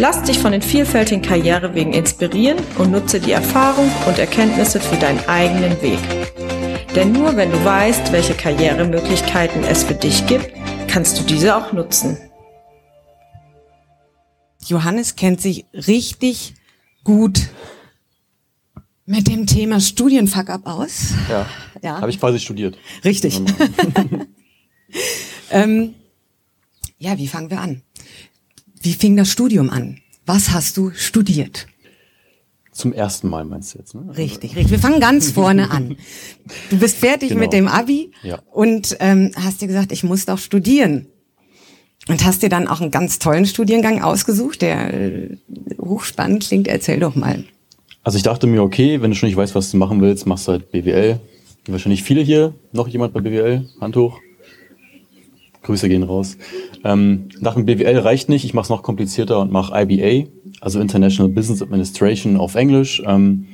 Lass dich von den vielfältigen Karrierewegen inspirieren und nutze die Erfahrung und Erkenntnisse für deinen eigenen Weg. Denn nur wenn du weißt, welche Karrieremöglichkeiten es für dich gibt, kannst du diese auch nutzen. Johannes kennt sich richtig gut mit dem Thema Studienfuck-up aus. Ja. ja. Habe ich quasi studiert. Richtig. ähm, ja, wie fangen wir an? Wie fing das Studium an? Was hast du studiert? Zum ersten Mal meinst du jetzt, ne? Richtig, richtig. Wir fangen ganz vorne an. Du bist fertig genau. mit dem Abi ja. und ähm, hast dir gesagt, ich muss doch studieren. Und hast dir dann auch einen ganz tollen Studiengang ausgesucht, der äh, hochspannend klingt. Erzähl doch mal. Also ich dachte mir, okay, wenn du schon nicht weißt, was du machen willst, machst du halt BWL. Wahrscheinlich viele hier. Noch jemand bei BWL? Hand hoch. Grüße gehen raus. Ähm, nach dem BWL reicht nicht, ich mache es noch komplizierter und mache IBA, also International Business Administration auf Englisch. Ähm,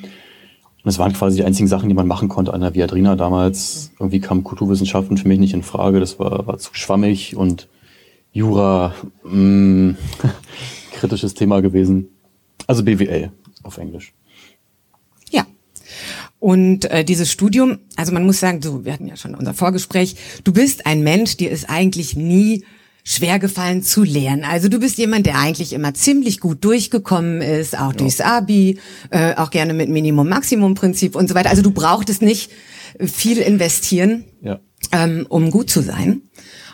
und es waren quasi die einzigen Sachen, die man machen konnte an der Viadrina damals. Irgendwie kamen Kulturwissenschaften für mich nicht in Frage, das war, war zu schwammig und Jura, mh, mm, kritisches Thema gewesen. Also BWL auf Englisch. Und äh, dieses Studium, also man muss sagen, so, wir hatten ja schon unser Vorgespräch, du bist ein Mensch, dir ist eigentlich nie schwer gefallen zu lernen. Also du bist jemand, der eigentlich immer ziemlich gut durchgekommen ist, auch ja. durchs Abi, äh, auch gerne mit Minimum-Maximum-Prinzip und so weiter. Also du brauchtest nicht viel investieren, ja. ähm, um gut zu sein.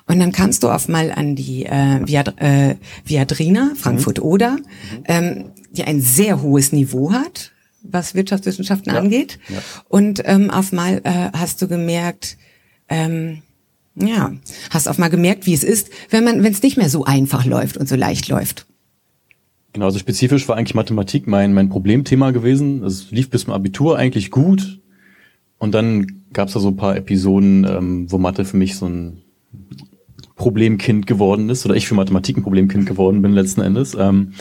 Und dann kannst du oft mal an die äh, Viad äh, Viadrina, Frankfurt-Oder, mhm. ähm, die ein sehr hohes Niveau hat, was Wirtschaftswissenschaften ja. angeht. Ja. Und ähm, auf mal äh, hast du gemerkt, ähm, ja, hast auf mal gemerkt, wie es ist, wenn man, wenn es nicht mehr so einfach läuft und so leicht läuft. Genau, also spezifisch war eigentlich Mathematik mein, mein Problemthema gewesen. Es lief bis zum Abitur eigentlich gut. Und dann gab es da so ein paar Episoden, ähm, wo Mathe für mich so ein Problemkind geworden ist, oder ich für Mathematik ein Problemkind geworden bin letzten Endes. Ähm,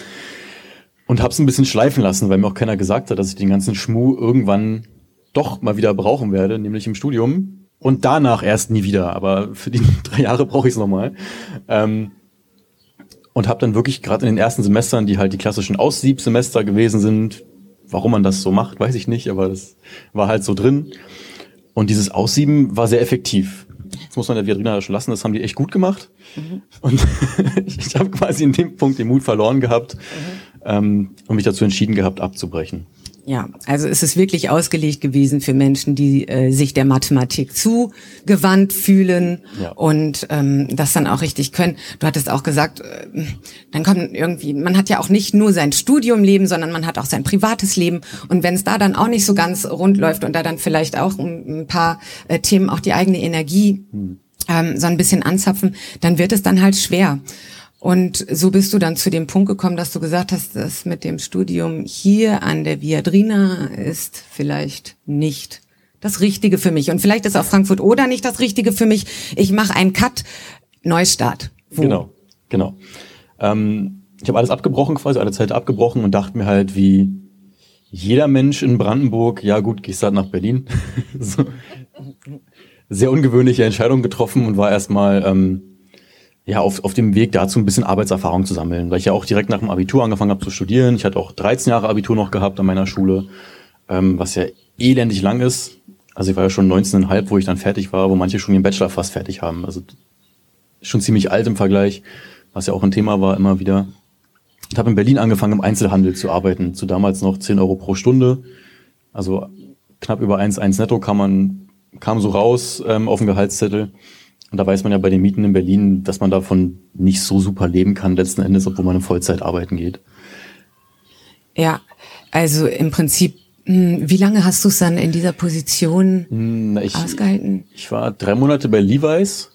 und hab's ein bisschen schleifen lassen, weil mir auch keiner gesagt hat, dass ich den ganzen Schmuh irgendwann doch mal wieder brauchen werde, nämlich im Studium. Und danach erst nie wieder, aber für die drei Jahre brauche ich es nochmal. Ähm, und habe dann wirklich gerade in den ersten Semestern, die halt die klassischen Aussiebsemester gewesen sind, warum man das so macht, weiß ich nicht, aber das war halt so drin. Und dieses Aussieben war sehr effektiv. Das muss man der Viadrina schon lassen, das haben die echt gut gemacht. Mhm. Und ich habe quasi in dem Punkt den Mut verloren gehabt. Mhm ähm, und mich dazu entschieden gehabt, abzubrechen. Ja, also es ist wirklich ausgelegt gewesen für Menschen, die äh, sich der Mathematik zugewandt fühlen ja. und ähm, das dann auch richtig können. Du hattest auch gesagt, äh, dann kommt irgendwie, man hat ja auch nicht nur sein Studiumleben, sondern man hat auch sein privates Leben. Und wenn es da dann auch nicht so ganz rund läuft und da dann vielleicht auch ein, ein paar äh, Themen auch die eigene Energie hm. ähm, so ein bisschen anzapfen, dann wird es dann halt schwer. Und so bist du dann zu dem Punkt gekommen, dass du gesagt hast, dass mit dem Studium hier an der Viadrina ist vielleicht nicht das Richtige für mich. Und vielleicht ist auch Frankfurt oder nicht das Richtige für mich. Ich mache einen Cut, Neustart. Wo? Genau, genau. Ähm, ich habe alles abgebrochen, quasi alle Zeit abgebrochen und dachte mir halt, wie jeder Mensch in Brandenburg, ja gut, gehst halt nach Berlin. so. Sehr ungewöhnliche Entscheidung getroffen und war erstmal ähm, ja, auf, auf dem Weg dazu ein bisschen Arbeitserfahrung zu sammeln, weil ich ja auch direkt nach dem Abitur angefangen habe zu studieren. Ich hatte auch 13 Jahre Abitur noch gehabt an meiner Schule, ähm, was ja elendig lang ist. Also ich war ja schon 19,5, wo ich dann fertig war, wo manche schon ihren Bachelor fast fertig haben. Also schon ziemlich alt im Vergleich, was ja auch ein Thema war immer wieder. Ich habe in Berlin angefangen, im Einzelhandel zu arbeiten, zu damals noch 10 Euro pro Stunde. Also knapp über 1,1 netto kam man, kam so raus ähm, auf dem Gehaltszettel. Und da weiß man ja bei den Mieten in Berlin, dass man davon nicht so super leben kann letzten Endes, obwohl man in Vollzeit arbeiten geht. Ja, also im Prinzip, hm, wie lange hast du es dann in dieser Position hm, ich, ausgehalten? Ich war drei Monate bei Levi's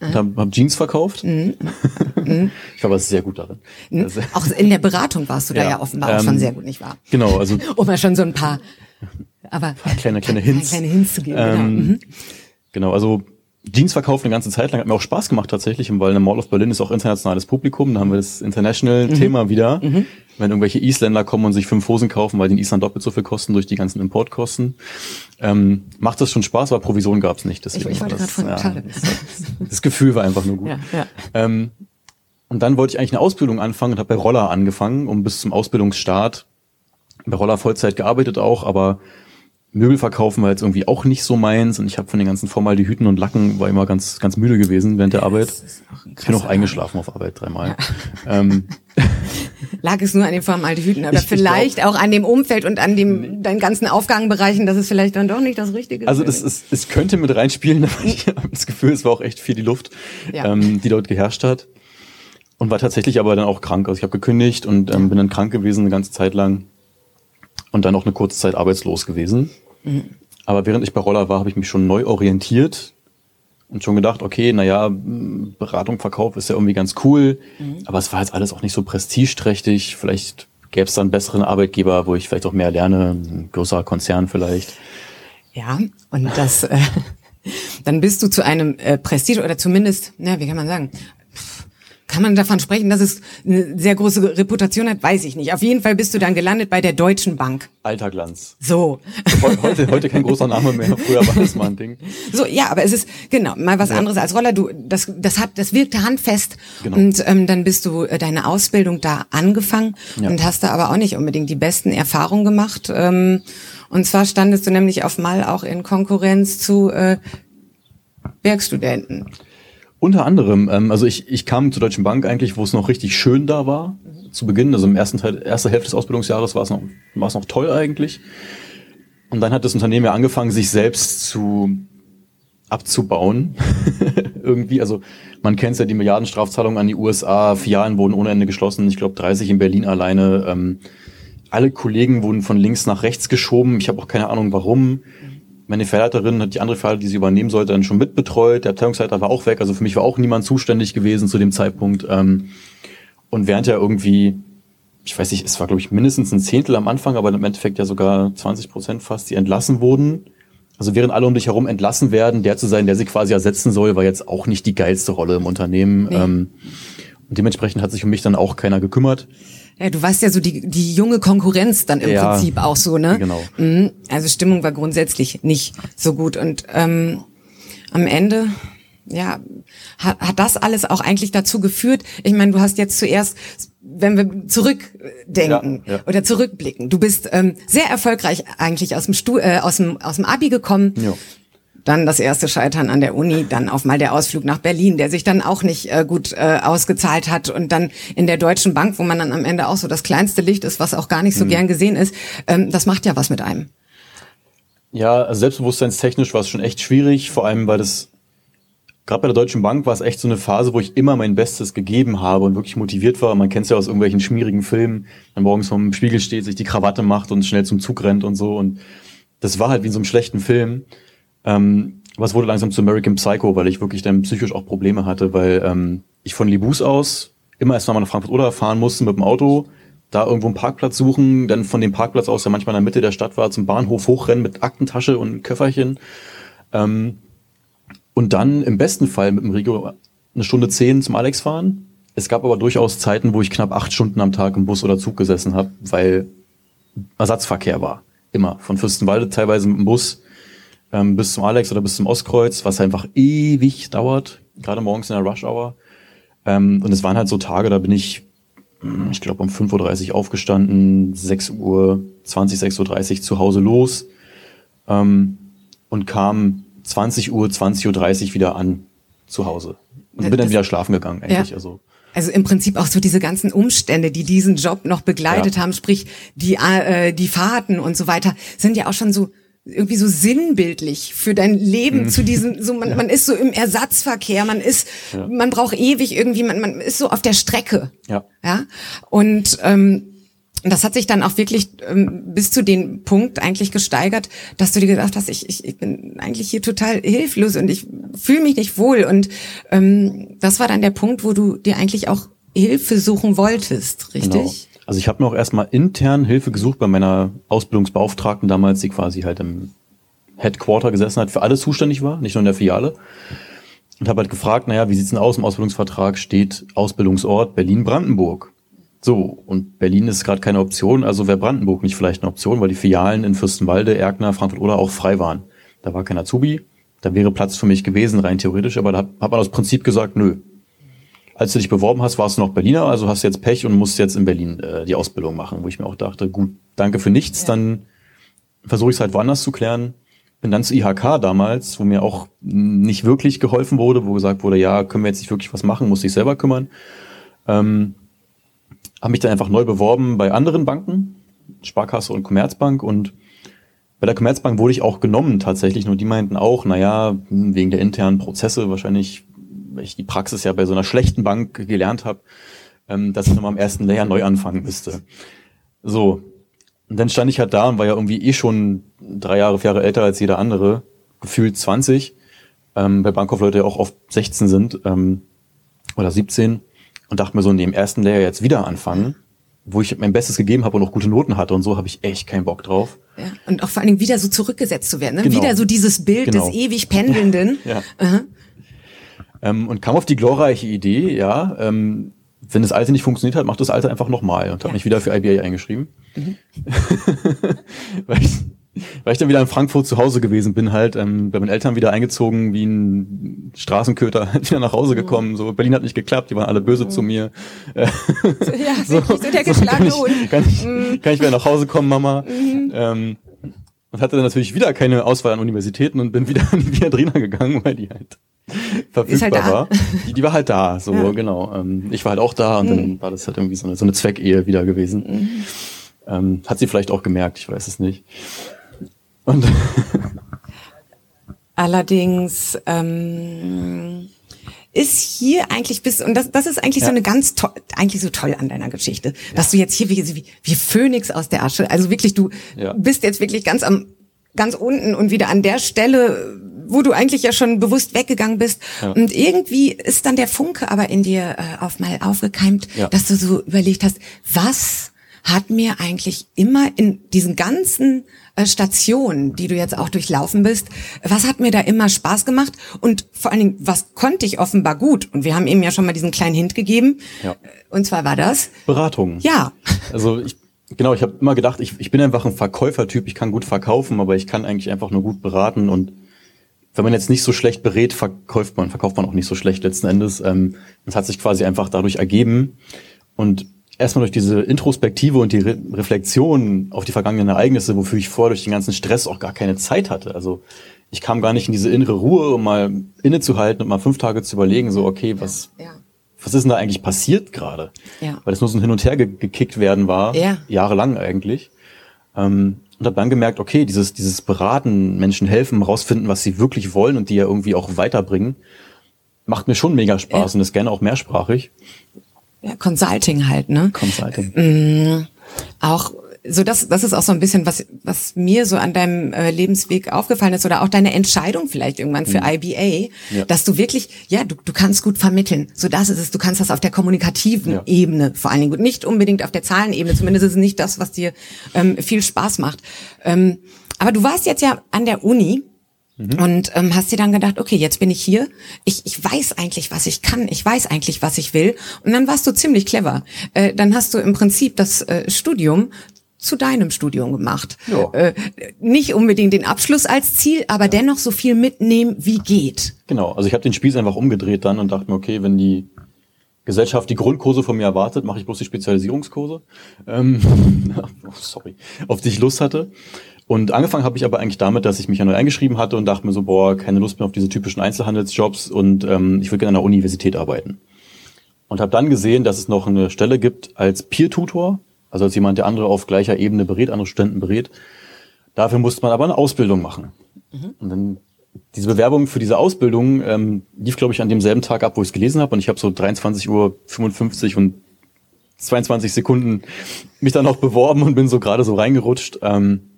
und habe hab Jeans verkauft. Mhm. ich war aber sehr gut darin. Also, Auch in der Beratung warst du da Ja, ja offenbar auch ähm, schon sehr gut, nicht wahr? genau, also Um mal schon so ein paar, aber kleine, kleine Hints. kleine Hints zu geben. genau. Ähm, Mhm. Genau, also Jeans verkauft eine ganze Zeit lang, hat mir auch Spaß gemacht tatsächlich, weil eine Mall of Berlin ist auch internationales Publikum, da haben wir das International-Thema wieder. Wenn irgendwelche Isländer kommen und sich fünf Hosen kaufen, weil die in Island doppelt so viel kosten durch die ganzen Importkosten, ähm, macht das schon Spaß, aber Provision gab's nicht. Ich, Deswegen ich war wollte das, von ja, ja. das Gefühl war einfach nur gut. Ja, ja. Ähm, und dann wollte ich eigentlich eine Ausbildung anfangen und habe bei Roller angefangen, um bis zum Ausbildungsstart bei Roller Vollzeit gearbeitet auch, aber Möbel verkaufen war jetzt irgendwie auch nicht so meins und ich habe von den ganzen Formaldehyden und Lacken war immer ganz ganz müde gewesen während der Arbeit. Ich bin auch eingeschlafen auf Arbeit dreimal. Ähm, Lag es nur an den Formaldehyd oder Ich- ich vielleicht auch an dem Umfeld und an dem deinen ganzen Aufgabenbereichen, dass es vielleicht dann doch nicht das Richtige ist. also das ist, es könnte mit reinspielen, aber ich habe das Gefühl, es war auch echt viel die Luft, Ja. ähm, die dort geherrscht hat. Und war tatsächlich aber dann auch krank. Also ich habe gekündigt und ähm, bin dann krank gewesen eine ganze Zeit lang und dann auch eine kurze Zeit arbeitslos gewesen. Mhm. Aber während ich bei Roller war, habe ich mich schon neu orientiert und schon gedacht, okay, naja, Beratung, Verkauf ist ja irgendwie ganz cool, Mhm. aber es war jetzt alles auch nicht so prestigeträchtig. Vielleicht gäbe es dann einen besseren Arbeitgeber, wo ich vielleicht auch mehr lerne, ein größerer Konzern vielleicht. Ja, und das, äh, dann bist du zu einem äh, Prestige oder zumindest, na, wie kann man sagen, kann man davon sprechen, dass es eine sehr große Reputation hat? Weiß ich nicht. Auf jeden Fall bist du dann gelandet bei der Deutschen Bank. Alter Glanz. So. Heu- Heute, heute kein großer Name mehr. Früher war das mal ein Ding. So, ja, aber es ist genau mal was Ja. anderes als Roller. Du, das, das hat, das wirkte handfest. Genau. Und ähm, dann bist du äh, deine Ausbildung da angefangen Ja. und hast da aber auch nicht unbedingt die besten Erfahrungen gemacht. Ähm, und zwar standest du nämlich auf Mal auch in Konkurrenz zu äh, Werkstudenten. Unter anderem, ähm, also ich, ich kam zur Deutschen Bank eigentlich, wo es noch richtig schön da war, zu Beginn. Also im ersten Teil, erste Hälfte des Ausbildungsjahres war es noch, war es noch toll eigentlich. Und dann hat das Unternehmen ja angefangen, sich selbst zu abzubauen. Irgendwie, also man kennt ja die Milliardenstrafzahlungen an die USA, Filialen wurden ohne Ende geschlossen, ich glaube 30 in Berlin alleine. Ähm, alle Kollegen wurden von links nach rechts geschoben. Ich habe auch keine Ahnung warum. Meine Verleiterin hat die andere Filiale, die sie übernehmen sollte, dann schon mitbetreut. Der Abteilungsleiter war auch weg. Also für mich war auch niemand zuständig gewesen zu dem Zeitpunkt. Ähm, und während ja irgendwie, ich weiß nicht, es war glaube ich mindestens ein Zehntel am Anfang, aber im Endeffekt ja sogar 20 Prozent fast, die entlassen wurden. Also während alle um dich herum entlassen werden, der zu sein, der sie quasi ersetzen soll, war jetzt auch nicht die geilste Rolle im Unternehmen. Nee. Ähm, und dementsprechend hat sich um mich dann auch keiner gekümmert. Ja, du warst ja so die, die junge Konkurrenz dann im Ja, Prinzip auch so, ne? genau. Mhm. Also Stimmung war grundsätzlich nicht so gut. Und ähm, am Ende, ja, hat, hat das alles auch eigentlich dazu geführt? Ich meine, du hast jetzt zuerst, wenn wir zurückdenken Ja, ja. oder zurückblicken, du bist ähm, sehr erfolgreich eigentlich aus dem, Stu äh, aus dem, aus dem Abi gekommen. Ja. Dann das erste Scheitern an der Uni, dann auf mal der Ausflug nach Berlin, der sich dann auch nicht äh, gut äh, ausgezahlt hat und dann in der Deutschen Bank, wo man dann am Ende auch so das kleinste Licht ist, was auch gar nicht so Mhm. gern gesehen ist, ähm, das macht ja was mit einem. Ja, also selbstbewusstseinstechnisch war es schon echt schwierig, vor allem weil das, gerade bei der Deutschen Bank war es echt so eine Phase, wo ich immer mein Bestes gegeben habe und wirklich motiviert war. Man kennt es ja aus irgendwelchen schmierigen Filmen, dann morgens vorm Spiegel steht, sich die Krawatte macht und schnell zum Zug rennt und so. Und das war halt wie in so einem schlechten Film. Ähm, aber wurde langsam zu American Psycho, weil ich wirklich dann psychisch auch Probleme hatte, weil ähm, ich von Libus aus immer erst mal nach Frankfurt oder fahren musste mit dem Auto, da irgendwo einen Parkplatz suchen, dann von dem Parkplatz aus, der manchmal in der Mitte der Stadt war, zum Bahnhof hochrennen mit Aktentasche und Köfferchen. Ähm, und dann im besten Fall mit dem Regio eine Stunde zehn zum Alex fahren. Es gab aber durchaus Zeiten, wo ich knapp acht Stunden am Tag im Bus oder Zug gesessen habe, weil Ersatzverkehr war. Immer. Von Fürstenwalde teilweise mit dem Bus ähm, bis zum Alex oder bis zum Ostkreuz, was einfach ewig dauert, gerade morgens in der Rush Hour. Ähm, und es waren halt so Tage, da bin ich, hm, ich glaube, um 5.30 Uhr aufgestanden, 6 Uhr, 20, 6.30 Uhr zu Hause los ähm, und kam 20 Uhr, 20.30 Uhr wieder an zu Hause. Und bin dann Das- wieder schlafen gegangen, eigentlich. Ja. Also, Also im Prinzip auch so diese ganzen Umstände, die diesen Job noch begleitet Ja. haben, sprich die äh, die Fahrten und so weiter, sind ja auch schon so irgendwie so sinnbildlich für dein Leben Mhm. zu diesem so man, man ist so im Ersatzverkehr, man ist Ja. man braucht ewig irgendwie man man ist so auf der Strecke. ja. Ja? Und ähm, das hat sich dann auch wirklich ähm, bis zu dem Punkt eigentlich gesteigert, dass du dir gedacht hast, ich, ich, ich bin eigentlich hier total hilflos und ich fühle mich nicht wohl. Und ähm, das war dann der Punkt, wo du dir eigentlich auch Hilfe suchen wolltest, richtig? Genau. Also ich habe mir auch erstmal intern Hilfe gesucht bei meiner Ausbildungsbeauftragten damals, die quasi halt im Headquarter gesessen hat, für alles zuständig war, nicht nur in der Filiale. Und habe halt gefragt, naja, wie sieht's denn aus im Ausbildungsvertrag? Steht Ausbildungsort Berlin-Brandenburg. So, und Berlin ist gerade keine Option, also wäre Brandenburg nicht vielleicht eine Option, weil die Filialen in Fürstenwalde, Erkner, Frankfurt oder auch frei waren. Da war kein Azubi, da wäre Platz für mich gewesen, rein theoretisch, aber da hat man aus Prinzip gesagt, nö. Als du dich beworben hast, warst du noch Berliner, also hast du jetzt Pech und musst jetzt in Berlin äh, die Ausbildung machen, wo ich mir auch dachte, gut, danke für nichts, ja. dann versuche ich es halt woanders zu klären. Bin dann zu IHK damals, wo mir auch nicht wirklich geholfen wurde, wo gesagt wurde, ja, können wir jetzt nicht wirklich was machen, muss dich selber kümmern. Ähm, habe mich dann einfach neu beworben bei anderen Banken, Sparkasse und Commerzbank und bei der Commerzbank wurde ich auch genommen tatsächlich, nur die meinten auch, naja, wegen der internen Prozesse wahrscheinlich, ich die Praxis ja bei so einer schlechten Bank gelernt habe, ähm, dass ich nochmal am ersten Layer neu anfangen müsste. So, und dann stand ich halt da und war ja irgendwie eh schon drei Jahre, vier Jahre älter als jeder andere, gefühlt 20, ähm, bei Bankkaufleute ja auch oft 16 sind ähm, oder 17 und dachte mir so, in dem ersten Layer jetzt wieder anfangen, wo ich mein Bestes gegeben habe und auch gute Noten hatte und so, habe ich echt keinen Bock drauf. Ja, und auch vor allen Dingen wieder so zurückgesetzt zu werden, ne? Genau. wieder so dieses Bild genau. des ewig Pendelnden. ja. ja. Ähm, und kam auf die glorreiche Idee, ja, ähm, wenn das Alte nicht funktioniert hat, mach das Alte einfach nochmal und habe ja. mich wieder für IBA eingeschrieben. Mhm. Weil ich weil ich dann wieder in Frankfurt zu Hause gewesen bin, halt ähm, bei meinen Eltern wieder eingezogen, wie ein Straßenköter, wieder nach Hause gekommen. So Berlin hat nicht geklappt, die waren alle böse mhm. zu mir. ja, so, so der so, kann, ich, kann, ich, mhm. kann ich wieder nach Hause kommen, Mama? Mhm. Ähm, und hatte dann natürlich wieder keine Auswahl an Universitäten und bin wieder an die Viadrina gegangen, weil die halt verfügbar halt war. Die, die, war halt da, so ja. genau. Ähm, ich war halt auch da und mhm. dann war das halt irgendwie so eine, so eine Zweckehe wieder gewesen. Mhm. Ähm, hat sie vielleicht auch gemerkt, ich weiß es nicht. Und Allerdings ähm, ist hier eigentlich bis und das, das ist eigentlich ja. so eine ganz toll, eigentlich so toll an deiner Geschichte, ja. dass du jetzt hier wie, wie, wie Phönix aus der Asche, also wirklich du bist jetzt wirklich ganz am ganz unten und wieder an der Stelle, wo du eigentlich ja schon bewusst weggegangen bist. Und irgendwie ist dann der Funke aber in dir äh, auf mal aufgekeimt, dass du so überlegt hast, was hat mir eigentlich immer in diesen ganzen äh, Stationen, die du jetzt auch durchlaufen bist, was hat mir da immer Spaß gemacht und vor allen Dingen, was konnte ich offenbar gut? Und wir haben eben ja schon mal diesen kleinen Hint gegeben. Ja. Und zwar war das Beratung. Ja. Also ich genau, ich habe immer gedacht, ich, ich bin einfach ein Verkäufertyp, ich kann gut verkaufen, aber ich kann eigentlich einfach nur gut beraten und wenn man jetzt nicht so schlecht berät, verkauft man, verkauft man auch nicht so schlecht letzten Endes. Ähm, das hat sich quasi einfach dadurch ergeben. Und erstmal durch diese Introspektive und die Re Reflexion auf die vergangenen Ereignisse, wofür ich vorher durch den ganzen Stress auch gar keine Zeit hatte. Also ich kam gar nicht in diese innere Ruhe, um mal innezuhalten und mal fünf Tage zu überlegen, so, okay, was, ja, ja. was ist denn da eigentlich passiert gerade? Ja. Weil das nur so ein Hin und Her ge gekickt werden war, ja. jahrelang eigentlich. Ähm, und habe dann gemerkt, okay, dieses, dieses Beraten, Menschen helfen, rausfinden, was sie wirklich wollen und die ja irgendwie auch weiterbringen, macht mir schon mega Spaß und ist gerne auch mehrsprachig ja, Consulting halt, ne? Consulting. Mhm. Auch so das, das ist auch so ein bisschen, was, was mir so an deinem äh, Lebensweg aufgefallen ist oder auch deine Entscheidung vielleicht irgendwann für mhm. IBA, ja. dass du wirklich, ja, du, du kannst gut vermitteln. So das ist es. Du kannst das auf der kommunikativen ja. Ebene vor allen Dingen gut, nicht unbedingt auf der Zahlenebene. Zumindest ist es nicht das, was dir ähm, viel Spaß macht. Ähm, aber du warst jetzt ja an der Uni Mhm. Und ähm, hast dir dann gedacht, okay, jetzt bin ich hier. Ich, ich weiß eigentlich, was ich kann. Ich weiß eigentlich, was ich will. Und dann warst du ziemlich clever. Äh, dann hast du im Prinzip das äh, Studium zu deinem Studium gemacht. Ja. Äh, nicht unbedingt den Abschluss als Ziel, aber ja. dennoch so viel mitnehmen, wie geht. Genau, also ich habe den Spieß einfach umgedreht dann und dachte mir, okay, wenn die Gesellschaft die Grundkurse von mir erwartet, mache ich bloß die Spezialisierungskurse. Ähm, oh, sorry, auf die ich Lust hatte. Und angefangen habe ich aber eigentlich damit, dass ich mich ja neu eingeschrieben hatte und dachte mir so, boah, keine Lust mehr auf diese typischen Einzelhandelsjobs und ähm, ich will gerne an der Universität arbeiten. Und habe dann gesehen, dass es noch eine Stelle gibt als Peer-Tutor, also als jemand, der andere auf gleicher Ebene berät, andere Studenten berät. Dafür musste man aber eine Ausbildung machen. Mhm. Und dann diese Bewerbung für diese Ausbildung ähm, lief, glaube ich, an demselben Tag ab, wo ich es gelesen habe. Und ich habe so 23.55 Uhr und 22 Sekunden mich dann noch beworben und bin so gerade so reingerutscht ähm,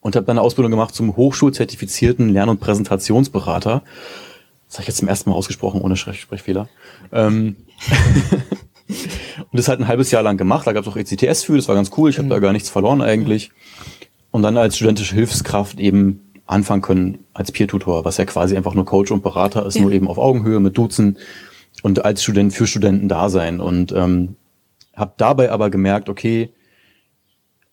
und habe dann eine Ausbildung gemacht zum hochschulzertifizierten Lern- und Präsentationsberater. Das habe ich jetzt zum ersten Mal ausgesprochen, ohne Sprechfehler. Ähm, und das halt ein halbes Jahr lang gemacht. Da gab es auch ECTS für, das war ganz cool. Ich habe mhm. da gar nichts verloren eigentlich. Und dann als studentische Hilfskraft eben anfangen können als Peer-Tutor, was ja quasi einfach nur Coach und Berater ist, ja. nur eben auf Augenhöhe mit Duzen und als Student für Studenten da sein. Und ähm, habe dabei aber gemerkt, okay,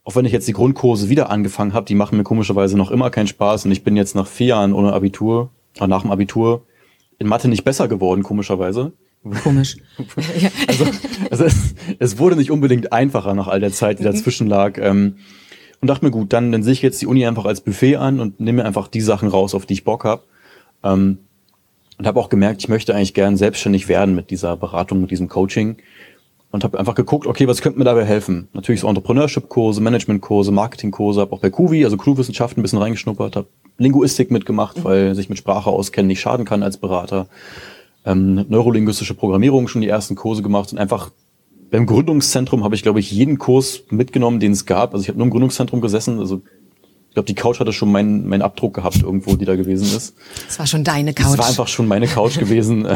auch wenn ich jetzt die Grundkurse wieder angefangen habe, die machen mir komischerweise noch immer keinen Spaß und ich bin jetzt nach vier Jahren ohne Abitur, äh, nach dem Abitur, in Mathe nicht besser geworden, komischerweise. Komisch. also, also es, es, wurde nicht unbedingt einfacher nach all der Zeit, die dazwischen lag. Ähm, und dachte mir, gut, dann, dann sehe ich jetzt die Uni einfach als Buffet an und nehme mir einfach die Sachen raus, auf die ich Bock habe. Ähm, und habe auch gemerkt, ich möchte eigentlich gern selbstständig werden mit dieser Beratung, mit diesem Coaching. Und habe einfach geguckt, okay, was könnte mir dabei helfen? Natürlich so Entrepreneurship-Kurse, Management-Kurse, Marketing-Kurse, habe auch bei Kuvi, also Crewwissenschaften ein bisschen reingeschnuppert, habe Linguistik mitgemacht, mhm. weil sich mit Sprache auskennen nicht schaden kann als Berater. Ähm, neurolinguistische Programmierung schon die ersten Kurse gemacht und einfach beim Gründungszentrum habe ich, glaube ich, jeden Kurs mitgenommen, den es gab. Also ich habe nur im Gründungszentrum gesessen. Also ich glaube, die Couch hatte schon meinen meinen Abdruck gehabt irgendwo, die da gewesen ist. Es war schon deine Couch. Es war einfach schon meine Couch gewesen.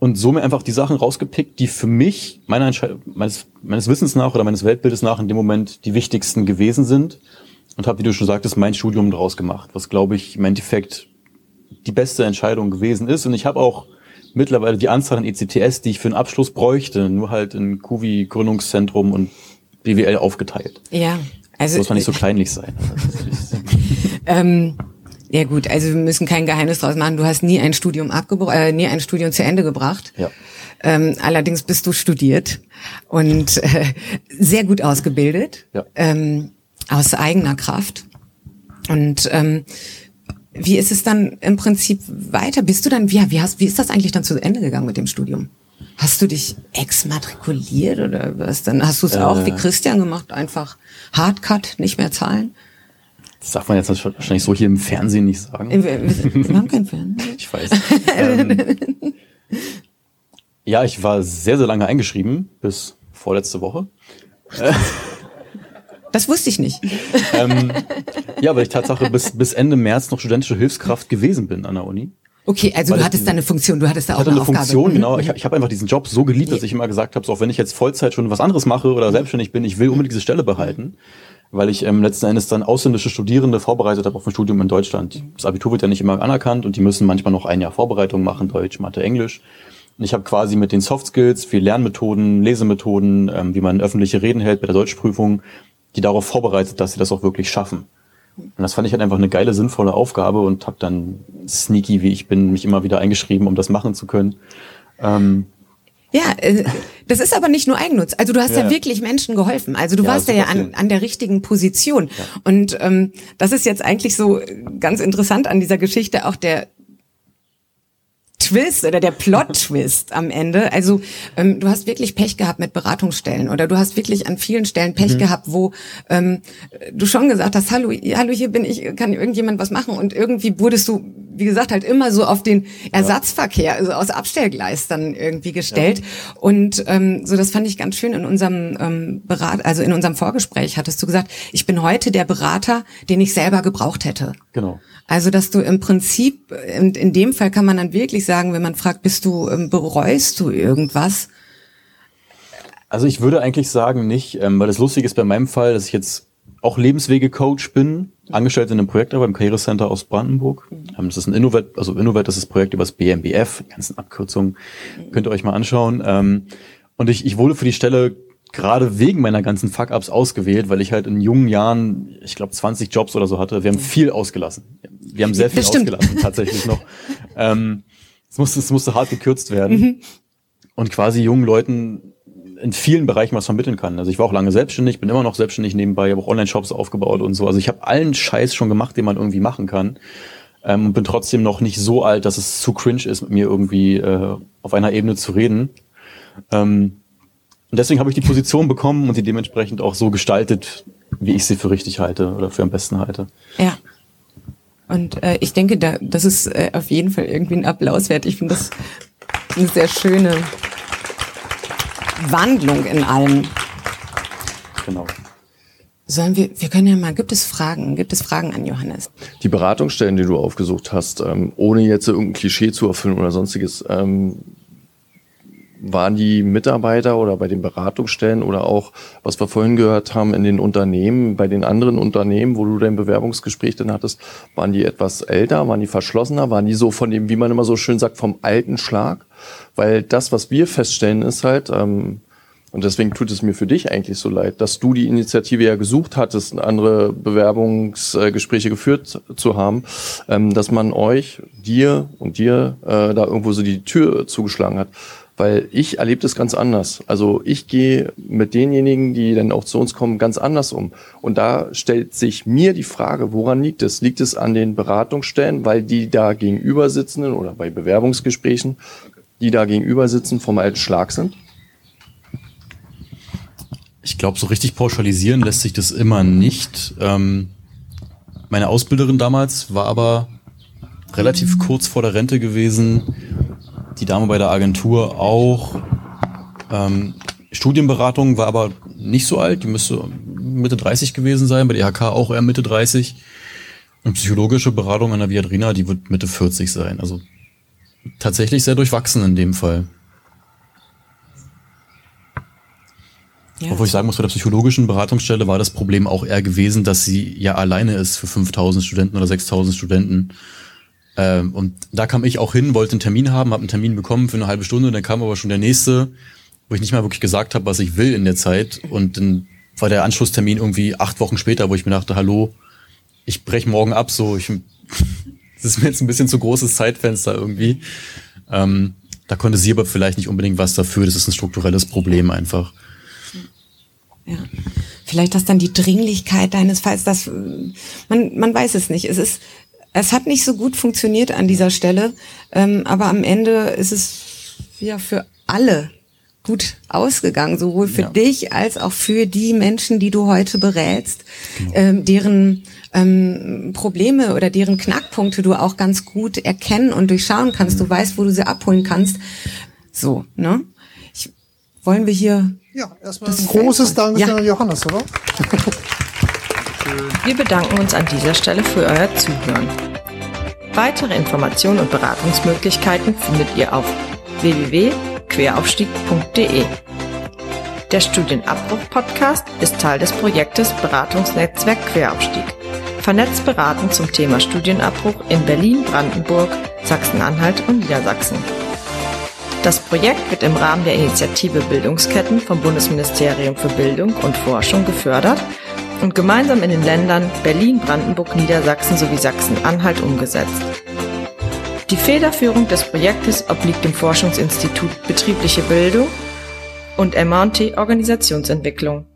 Und so mir einfach die Sachen rausgepickt, die für mich meiner meines, meines Wissens nach oder meines Weltbildes nach in dem Moment die wichtigsten gewesen sind. Und habe, wie du schon sagtest, mein Studium daraus gemacht, was, glaube ich, im Endeffekt die beste Entscheidung gewesen ist. Und ich habe auch mittlerweile die Anzahl an ECTS, die ich für einen Abschluss bräuchte, nur halt in Kuvi Gründungszentrum und BWL aufgeteilt. Ja. Also muss man nicht so kleinlich sein. ähm, ja gut, also wir müssen kein Geheimnis draus machen. Du hast nie ein Studium abgebrochen, äh, nie ein Studium zu Ende gebracht. Ja. Ähm, allerdings bist du studiert und äh, sehr gut ausgebildet, ja. ähm, aus eigener Kraft. Und ähm, wie ist es dann im Prinzip weiter? Bist du dann, wie, wie, hast, wie ist das eigentlich dann zu Ende gegangen mit dem Studium? Hast du dich exmatrikuliert oder was dann? Hast du es äh, auch wie Christian gemacht, einfach Hardcut, nicht mehr zahlen? Das darf man jetzt wahrscheinlich so hier im Fernsehen nicht sagen. Wir, wir haben kein Fernsehen. Ich weiß. ähm, ja, ich war sehr, sehr lange eingeschrieben, bis vorletzte Woche. Das wusste ich nicht. ähm, ja, weil ich Tatsache bis, bis Ende März noch studentische Hilfskraft gewesen bin an der Uni. Okay, also weil du hattest da eine Funktion, du hattest da auch hatte eine, eine Funktion, genau. Mhm. Ich, ich habe einfach diesen Job so geliebt, dass ich immer gesagt habe, so auch wenn ich jetzt Vollzeit schon was anderes mache oder selbstständig bin, ich will unbedingt diese Stelle behalten, weil ich ähm, letzten Endes dann ausländische Studierende vorbereitet habe auf ein Studium in Deutschland. Das Abitur wird ja nicht immer anerkannt und die müssen manchmal noch ein Jahr Vorbereitung machen, Deutsch, Mathe, Englisch. Und ich habe quasi mit den Soft Skills, viel Lernmethoden, Lesemethoden, ähm, wie man öffentliche Reden hält bei der Deutschprüfung, die darauf vorbereitet, dass sie das auch wirklich schaffen. Und das fand ich halt einfach eine geile, sinnvolle Aufgabe und habe dann sneaky, wie ich bin, mich immer wieder eingeschrieben, um das machen zu können. Ähm, ja, äh, das ist aber nicht nur Eigennutz. Also du hast ja, ja wirklich Menschen geholfen. Also du ja, warst ja, ja an, an der richtigen Position. Ja. Und ähm, das ist jetzt eigentlich so ganz interessant an dieser Geschichte auch der Twist oder der Plot-Twist am Ende. Also ähm, du hast wirklich Pech gehabt mit Beratungsstellen oder du hast wirklich an vielen Stellen Pech mhm. gehabt, wo ähm, du schon gesagt hast, hallo, hallo, hier bin ich, kann irgendjemand was machen? Und irgendwie wurdest du, wie gesagt, halt immer so auf den Ersatzverkehr, also aus Abstellgleis dann irgendwie gestellt. Ja. Und ähm, so, das fand ich ganz schön in unserem ähm, Berat, also in unserem Vorgespräch hattest du gesagt, ich bin heute der Berater, den ich selber gebraucht hätte. Genau. Also, dass du im Prinzip, in, in dem Fall kann man dann wirklich sagen, wenn man fragt, bist du, ähm, bereust du irgendwas? Also ich würde eigentlich sagen nicht, ähm, weil das Lustige ist bei meinem Fall, dass ich jetzt auch Lebenswege-Coach bin, angestellt in einem Projekt aber im Karrierecenter aus Brandenburg. Mhm. Das ist ein Innovat, also Innovat, das ist das Projekt über das BMBF, die ganzen Abkürzungen, mhm. könnt ihr euch mal anschauen. Ähm, und ich, ich wurde für die Stelle gerade wegen meiner ganzen Fuck-Ups ausgewählt, weil ich halt in jungen Jahren, ich glaube 20 Jobs oder so hatte. Wir haben viel ausgelassen. Wir haben sehr viel ausgelassen, tatsächlich noch. Ähm, es, musste, es musste hart gekürzt werden. Mhm. Und quasi jungen Leuten in vielen Bereichen was vermitteln kann. Also ich war auch lange selbstständig, bin immer noch selbstständig nebenbei, habe auch Online-Shops aufgebaut und so. Also ich habe allen Scheiß schon gemacht, den man irgendwie machen kann. Ähm, und bin trotzdem noch nicht so alt, dass es zu cringe ist, mit mir irgendwie äh, auf einer Ebene zu reden. Ähm, und deswegen habe ich die Position bekommen und sie dementsprechend auch so gestaltet, wie ich sie für richtig halte oder für am besten halte. Ja. Und äh, ich denke, da, das ist äh, auf jeden Fall irgendwie ein Applaus wert. Ich finde das eine sehr schöne. Wandlung in allem. Genau. Sollen wir, wir können ja mal, gibt es Fragen? Gibt es Fragen an Johannes? Die Beratungsstellen, die du aufgesucht hast, ähm, ohne jetzt irgendein Klischee zu erfüllen oder sonstiges, ähm, waren die Mitarbeiter oder bei den Beratungsstellen oder auch, was wir vorhin gehört haben, in den Unternehmen, bei den anderen Unternehmen, wo du dein Bewerbungsgespräch dann hattest, waren die etwas älter, waren die verschlossener, waren die so von dem, wie man immer so schön sagt, vom alten Schlag? Weil das, was wir feststellen, ist halt, ähm, und deswegen tut es mir für dich eigentlich so leid, dass du die Initiative ja gesucht hattest, andere Bewerbungsgespräche geführt zu haben, ähm, dass man euch, dir und dir äh, da irgendwo so die Tür zugeschlagen hat. Weil ich erlebe das ganz anders. Also ich gehe mit denjenigen, die dann auch zu uns kommen, ganz anders um. Und da stellt sich mir die Frage, woran liegt es? Liegt es an den Beratungsstellen, weil die da gegenüber sitzenden oder bei Bewerbungsgesprächen, die da gegenüber sitzen, vom alten Schlag sind? Ich glaube, so richtig pauschalisieren lässt sich das immer nicht. Ähm, meine Ausbilderin damals war aber relativ kurz vor der Rente gewesen. Die Dame bei der Agentur auch. Ähm, Studienberatung war aber nicht so alt, die müsste Mitte 30 gewesen sein, bei der IHK auch eher Mitte 30. Und psychologische Beratung an der Viadrina, die wird Mitte 40 sein. Also tatsächlich sehr durchwachsen in dem Fall. Ja. Obwohl ich sagen muss, bei der psychologischen Beratungsstelle war das Problem auch eher gewesen, dass sie ja alleine ist für 5000 Studenten oder 6000 Studenten. Ähm, und da kam ich auch hin, wollte einen Termin haben, habe einen Termin bekommen für eine halbe Stunde, dann kam aber schon der nächste, wo ich nicht mal wirklich gesagt habe, was ich will in der Zeit. Und dann war der Anschlusstermin irgendwie acht Wochen später, wo ich mir dachte, hallo, ich brech morgen ab, so ich das ist mir jetzt ein bisschen zu großes Zeitfenster irgendwie. Ähm, da konnte sie aber vielleicht nicht unbedingt was dafür. Das ist ein strukturelles Problem einfach. Ja. Vielleicht das dann die Dringlichkeit deines Falls, das man man weiß es nicht. Es ist es hat nicht so gut funktioniert an dieser Stelle, ähm, aber am Ende ist es ja für alle gut ausgegangen, sowohl für ja. dich als auch für die Menschen, die du heute berätst, genau. ähm, deren ähm, Probleme oder deren Knackpunkte du auch ganz gut erkennen und durchschauen kannst. Du mhm. weißt, wo du sie abholen kannst. So, ne? Ich, wollen wir hier ja, erstmal ein großes Dankeschön ja. an Johannes, oder? Wir bedanken uns an dieser Stelle für euer Zuhören. Weitere Informationen und Beratungsmöglichkeiten findet ihr auf www.queraufstieg.de. Der Studienabbruch-Podcast ist Teil des Projektes Beratungsnetzwerk Queraufstieg. Vernetzt beraten zum Thema Studienabbruch in Berlin, Brandenburg, Sachsen-Anhalt und Niedersachsen. Das Projekt wird im Rahmen der Initiative Bildungsketten vom Bundesministerium für Bildung und Forschung gefördert und gemeinsam in den Ländern Berlin, Brandenburg, Niedersachsen sowie Sachsen-Anhalt umgesetzt. Die Federführung des Projektes obliegt dem Forschungsinstitut Betriebliche Bildung und MT Organisationsentwicklung.